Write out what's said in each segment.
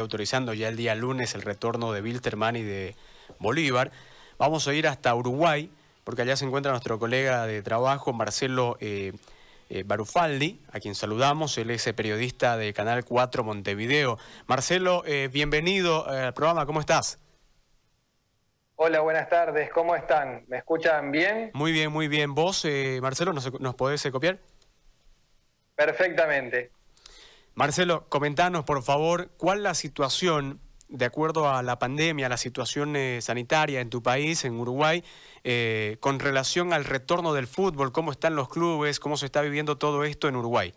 autorizando ya el día lunes el retorno de Wilterman y de Bolívar. Vamos a ir hasta Uruguay, porque allá se encuentra nuestro colega de trabajo, Marcelo eh, eh, Barufaldi, a quien saludamos. Él es periodista de Canal 4 Montevideo. Marcelo, eh, bienvenido al programa, ¿cómo estás? Hola, buenas tardes, ¿cómo están? ¿Me escuchan bien? Muy bien, muy bien. ¿Vos, Marcelo, nos, nos podés copiar? Perfectamente. Marcelo, comentanos, por favor, cuál la situación, de acuerdo a la pandemia, la situación eh, sanitaria en tu país, en Uruguay, eh, con relación al retorno del fútbol, cómo están los clubes, cómo se está viviendo todo esto en Uruguay.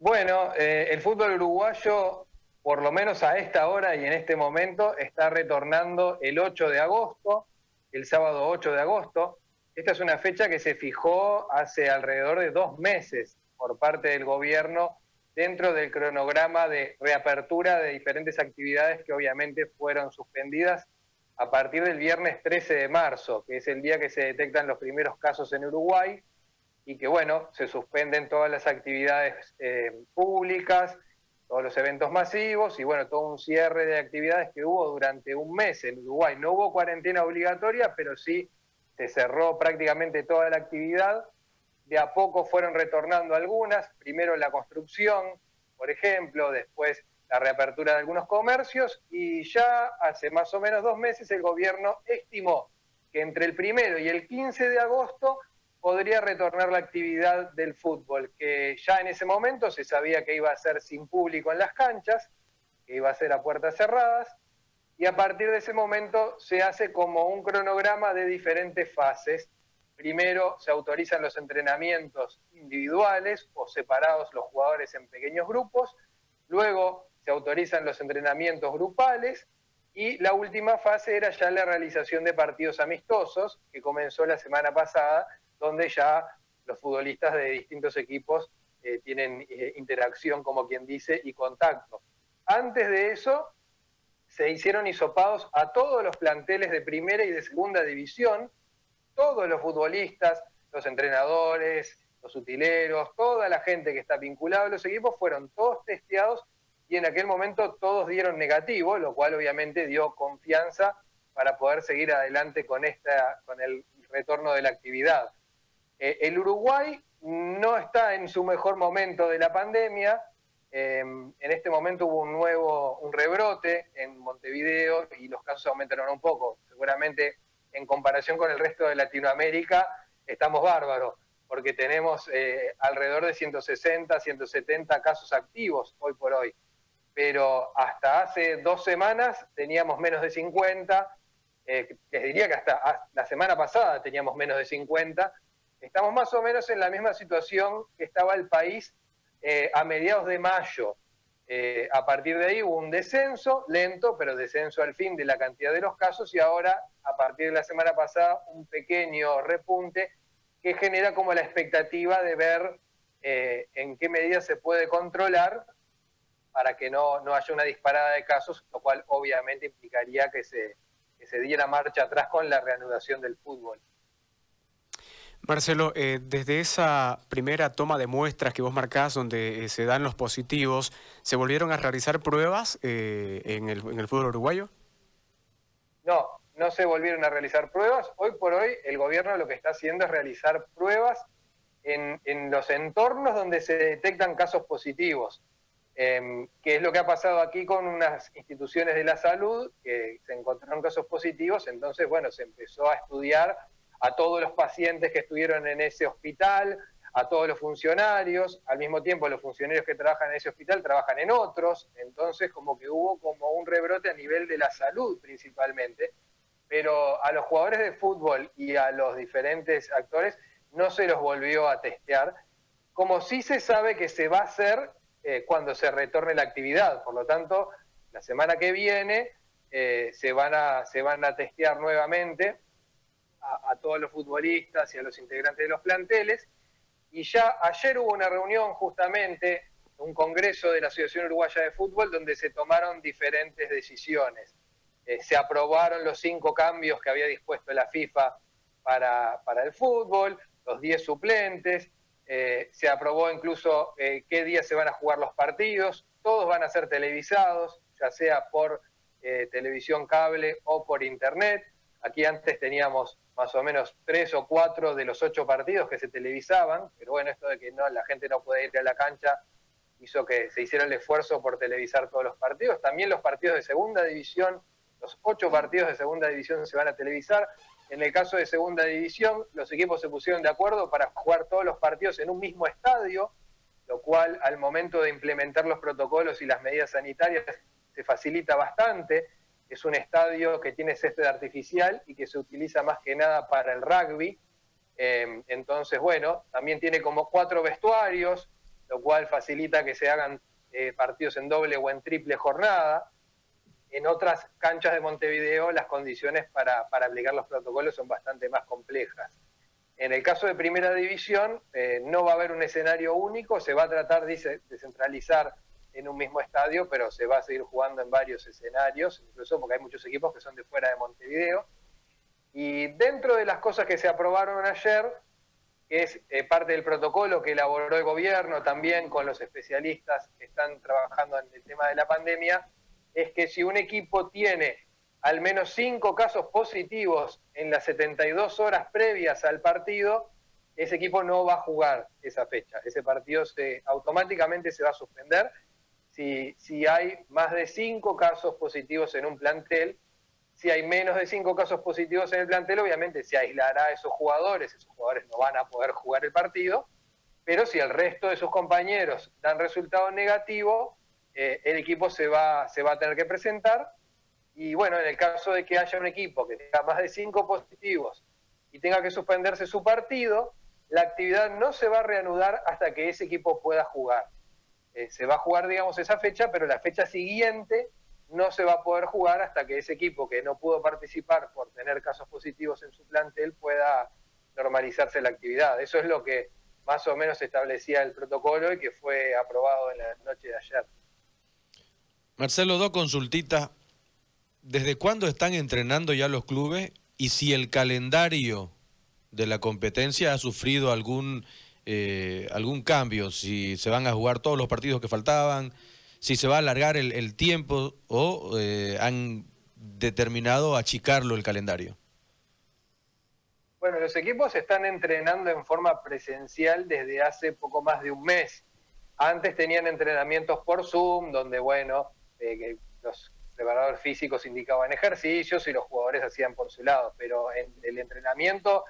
Bueno, eh, el fútbol uruguayo, por lo menos a esta hora y en este momento, está retornando el 8 de agosto, el sábado 8 de agosto. Esta es una fecha que se fijó hace alrededor de dos meses por parte del gobierno dentro del cronograma de reapertura de diferentes actividades que obviamente fueron suspendidas a partir del viernes 13 de marzo, que es el día que se detectan los primeros casos en Uruguay y que bueno, se suspenden todas las actividades eh, públicas, todos los eventos masivos y bueno, todo un cierre de actividades que hubo durante un mes en Uruguay. No hubo cuarentena obligatoria, pero sí se cerró prácticamente toda la actividad a poco fueron retornando algunas, primero la construcción, por ejemplo, después la reapertura de algunos comercios y ya hace más o menos dos meses el gobierno estimó que entre el primero y el 15 de agosto podría retornar la actividad del fútbol, que ya en ese momento se sabía que iba a ser sin público en las canchas, que iba a ser a puertas cerradas, y a partir de ese momento se hace como un cronograma de diferentes fases Primero se autorizan los entrenamientos individuales o separados los jugadores en pequeños grupos. Luego se autorizan los entrenamientos grupales. Y la última fase era ya la realización de partidos amistosos, que comenzó la semana pasada, donde ya los futbolistas de distintos equipos eh, tienen eh, interacción, como quien dice, y contacto. Antes de eso, se hicieron hisopados a todos los planteles de primera y de segunda división, todos los futbolistas, los entrenadores, los utileros, toda la gente que está vinculada a los equipos fueron todos testeados y en aquel momento todos dieron negativo, lo cual obviamente dio confianza para poder seguir adelante con, esta, con el retorno de la actividad. Eh, el Uruguay no está en su mejor momento de la pandemia. Em, en este momento hubo un nuevo, un rebrote en Montevideo y los casos aumentaron un poco. Seguramente en comparación con el resto de Latinoamérica, estamos bárbaros, porque tenemos eh, alrededor de 160, 170 casos activos hoy por hoy. Pero hasta hace dos semanas teníamos menos de 50, eh, les diría que hasta la semana pasada teníamos menos de 50. Estamos más o menos en la misma situación que estaba el país eh, a mediados de mayo. Eh, a partir de ahí hubo un descenso, lento, pero descenso al fin de la cantidad de los casos y ahora, a partir de la semana pasada, un pequeño repunte que genera como la expectativa de ver eh, en qué medida se puede controlar para que no, no, haya una disparada de casos, lo cual obviamente implicaría que se, que se diera marcha atrás con la reanudación del fútbol. Marcelo, eh, desde esa primera toma de muestras que vos marcás, donde eh, se dan los positivos, ¿se volvieron a realizar pruebas eh, en, el, fútbol uruguayo? No, no se volvieron a realizar pruebas. Hoy por hoy el gobierno lo que está haciendo es realizar pruebas en, los entornos donde se detectan casos positivos, em, que es lo que ha pasado aquí con unas instituciones de la salud que se encontraron casos positivos, entonces, bueno, se empezó a estudiar a todos los pacientes que estuvieron en ese hospital, a todos los funcionarios, al mismo tiempo los funcionarios que trabajan en ese hospital trabajan en otros, entonces como que hubo como un rebrote a nivel de la salud principalmente, pero a los jugadores de fútbol y a los diferentes actores no se los volvió a testear, como sí se sabe que se va a hacer eh, cuando se retorne la actividad, por lo tanto, la semana que viene eh, se, van a, se van a testear nuevamente a, todos los futbolistas y a los integrantes de los planteles. Y ya ayer hubo una reunión justamente, un congreso de la Asociación Uruguaya de Fútbol, donde se tomaron diferentes decisiones. Eh, se aprobaron los cinco cambios que había dispuesto la FIFA para, para el fútbol, los diez suplentes, eh, se aprobó incluso eh, qué día se van a jugar los partidos, todos van a ser televisados, ya sea por televisión cable o por internet. Aquí antes teníamos más o menos tres o cuatro de los ocho partidos que se televisaban, pero bueno, esto de que no la gente no puede ir a la cancha hizo que se hiciera el esfuerzo por televisar todos los partidos. También los partidos de segunda división, los ocho partidos de segunda división se van a televisar. En el caso de segunda división, los equipos se pusieron de acuerdo para jugar todos los partidos en un mismo estadio, lo cual al momento de implementar los protocolos y las medidas sanitarias se facilita bastante. Es un estadio que tiene césped artificial y que se utiliza más que nada para el rugby. Eh, entonces, bueno, también tiene como cuatro vestuarios, lo cual facilita que se hagan eh, partidos en doble o en triple jornada. En otras canchas de Montevideo las condiciones para, aplicar los protocolos son bastante más complejas. En el caso de primera división eh, no va a haber un escenario único, se va a tratar de centralizar en un mismo estadio, pero se va a seguir jugando en varios escenarios, incluso porque hay muchos equipos que son de fuera de Montevideo. Y dentro de las cosas que se aprobaron ayer, que es eh, parte del protocolo que elaboró el gobierno también con los especialistas que están trabajando en el tema de la pandemia, es que si un equipo tiene al menos cinco casos positivos en las 72 horas previas al partido, ese equipo no va a jugar esa fecha. Ese partido se, automáticamente se va a suspender si, hay más de cinco casos positivos en un plantel si hay menos de cinco casos positivos en el plantel, obviamente se aislará a esos jugadores, esos jugadores no van a poder jugar el partido, pero si el resto de sus compañeros dan resultado negativo, eh, el equipo se va, se va a tener que presentar. Y bueno, en el caso de que haya un equipo que tenga más de cinco positivos y tenga que suspenderse su partido, la actividad no se va a reanudar hasta que ese equipo pueda jugar. Eh, se va a jugar, digamos, esa fecha, pero la fecha siguiente no se va a poder jugar hasta que ese equipo que no pudo participar por tener casos positivos en su plantel pueda normalizarse la actividad. Eso es lo que más o menos establecía el protocolo y que fue aprobado en la noche de ayer. Marcelo, dos consultitas. ¿Desde cuándo están entrenando ya los clubes y si el calendario de la competencia ha sufrido algún, eh, algún cambio? Si se van a jugar todos los partidos que faltaban, si se va a alargar el, tiempo o eh, han determinado achicarlo el calendario. Bueno, los equipos están entrenando en forma presencial desde hace poco más de un mes. Antes tenían entrenamientos por Zoom, donde, bueno, eh, los preparadores físicos indicaban ejercicios y los jugadores hacían por su lado, pero el entrenamiento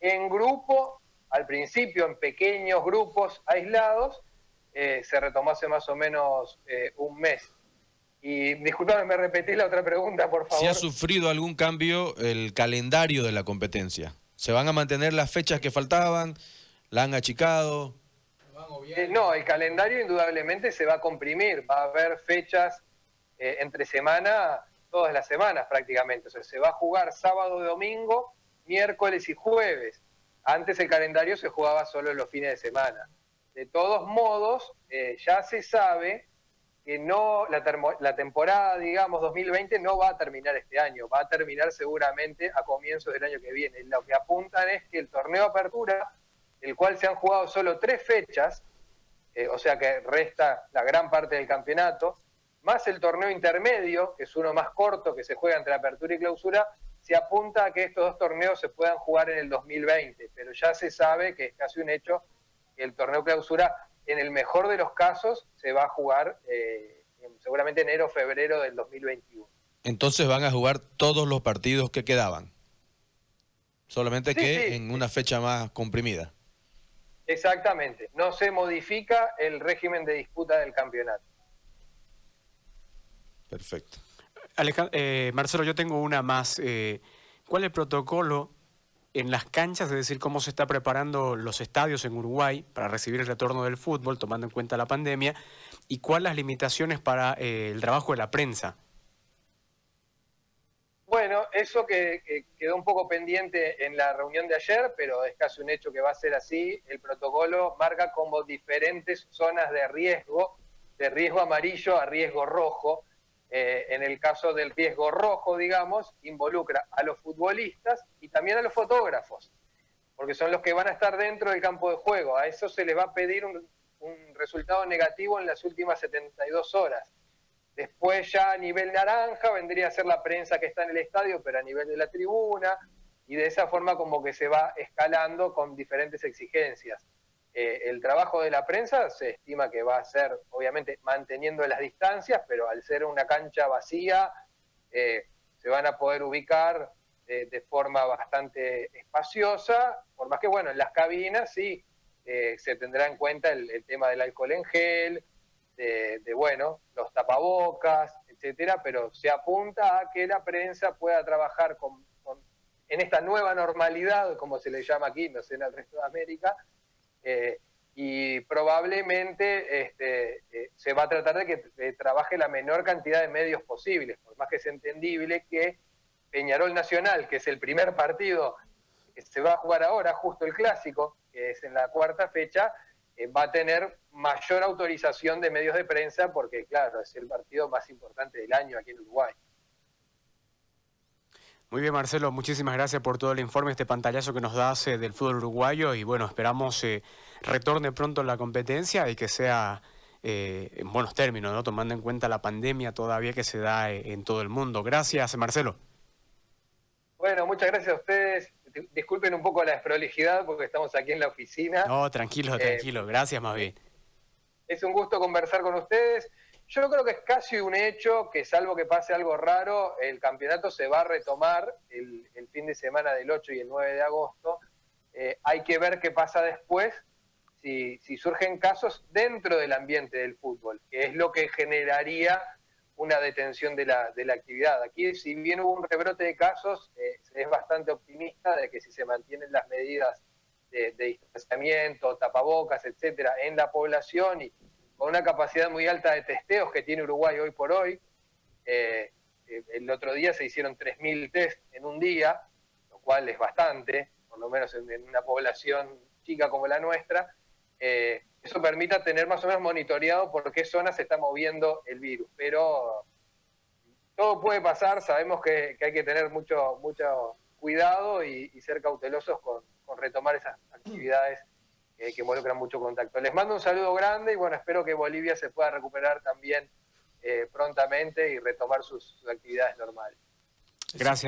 en grupo, al principio en pequeños grupos aislados, eh, se retomó hace más o menos eh, un mes. Y disculpame, me repetí la otra pregunta, por favor. ¿Si ha sufrido algún cambio el calendario de la competencia? ¿Se van a mantener las fechas que faltaban? ¿La han achicado? Eh, no, el calendario indudablemente se va a comprimir. Va a haber fechas entre semana, todas las semanas prácticamente. O sea, se va a jugar sábado, domingo, miércoles y jueves. Antes el calendario se jugaba solo en los fines de semana. De todos modos, eh, ya se sabe que no la, temporada, digamos, 2020 no va a terminar este año, va a terminar seguramente a comienzos del año que viene. Lo que apuntan es que el torneo Apertura, el cual se han jugado solo tres fechas, eh, o sea que resta la gran parte del campeonato, más el torneo intermedio, que es uno más corto que se juega entre Apertura y Clausura, se apunta a que estos dos torneos se puedan jugar en el 2020, pero ya se sabe que es casi un hecho el torneo clausura, en el mejor de los casos, se va a jugar eh, seguramente enero o febrero del 2021. Entonces van a jugar todos los partidos que quedaban, solamente que en una fecha más comprimida. Exactamente, no se modifica el régimen de disputa del campeonato. Perfecto. Eh, Marcelo, yo tengo una más. Eh, ¿Cuál es el protocolo en las canchas, es decir, cómo se está preparando los estadios en Uruguay para recibir el retorno del fútbol, tomando en cuenta la pandemia, y cuáles las limitaciones para eh, el trabajo de la prensa. Bueno, eso que, quedó un poco pendiente en la reunión de ayer, pero es casi un hecho que va a ser así. El protocolo marca como diferentes zonas de riesgo, de riesgo amarillo a riesgo rojo eh, en el caso del riesgo rojo, digamos, involucra a los futbolistas y también a los fotógrafos, porque son los que van a estar dentro del campo de juego. A eso se les va a pedir un, un resultado negativo en las últimas 72 horas. Después ya a nivel naranja vendría a ser la prensa que está en el estadio, pero a nivel de la tribuna, y de esa forma como que se va escalando con diferentes exigencias. Eh, el trabajo de la prensa se estima que va a ser, obviamente, manteniendo las distancias, pero al ser una cancha vacía, eh, se van a poder ubicar eh, de forma bastante espaciosa, por más que, bueno, en las cabinas sí se tendrá en cuenta el tema del alcohol en gel, de, bueno, los tapabocas, etcétera, pero se apunta a que la prensa pueda trabajar con, en esta nueva normalidad, como se le llama aquí, no sé, en el resto de América, eh, y probablemente este, eh, se va a tratar de que trabaje la menor cantidad de medios posibles, por más que es entendible que Peñarol Nacional, que es el primer partido que se va a jugar ahora, justo el clásico, que es en la cuarta fecha, eh, va a tener mayor autorización de medios de prensa porque, claro, es el partido más importante del año aquí en Uruguay. Muy bien, Marcelo, muchísimas gracias por todo el informe, este pantallazo que nos das del fútbol uruguayo y bueno, esperamos eh, retorne pronto la competencia y que sea eh, en buenos términos, ¿no? tomando en cuenta la pandemia todavía que se da eh, en todo el mundo. Gracias, Marcelo. Bueno, muchas gracias a ustedes disculpen un poco la desprolijidad porque estamos aquí en la oficina. No, tranquilo, eh, tranquilo, gracias más bien. Es un gusto conversar con ustedes. Yo creo que es casi un hecho que salvo que pase algo raro, el campeonato se va a retomar el, fin de semana del 8 y el 9 de agosto. Eh, hay que ver qué pasa después, si, surgen casos dentro del ambiente del fútbol, que es lo que generaría una detención de la, de la actividad. Aquí, si bien hubo un rebrote de casos, eh, es bastante optimista de que si se mantienen las medidas de, distanciamiento, tapabocas, etcétera, en la población y con una capacidad muy alta de testeos que tiene Uruguay hoy por hoy, eh, eh, el otro día se hicieron 3.000 test en un día, lo cual es bastante, por lo menos en, una población chica como la nuestra, eso permita tener más o menos monitoreado por qué zona se está moviendo el virus. Pero todo puede pasar, sabemos que, hay que tener mucho, mucho cuidado y, ser cautelosos con, retomar esas actividades que involucran mucho contacto. Les mando un saludo grande y bueno, espero que Bolivia se pueda recuperar también eh, prontamente y retomar sus actividades normales. Gracias.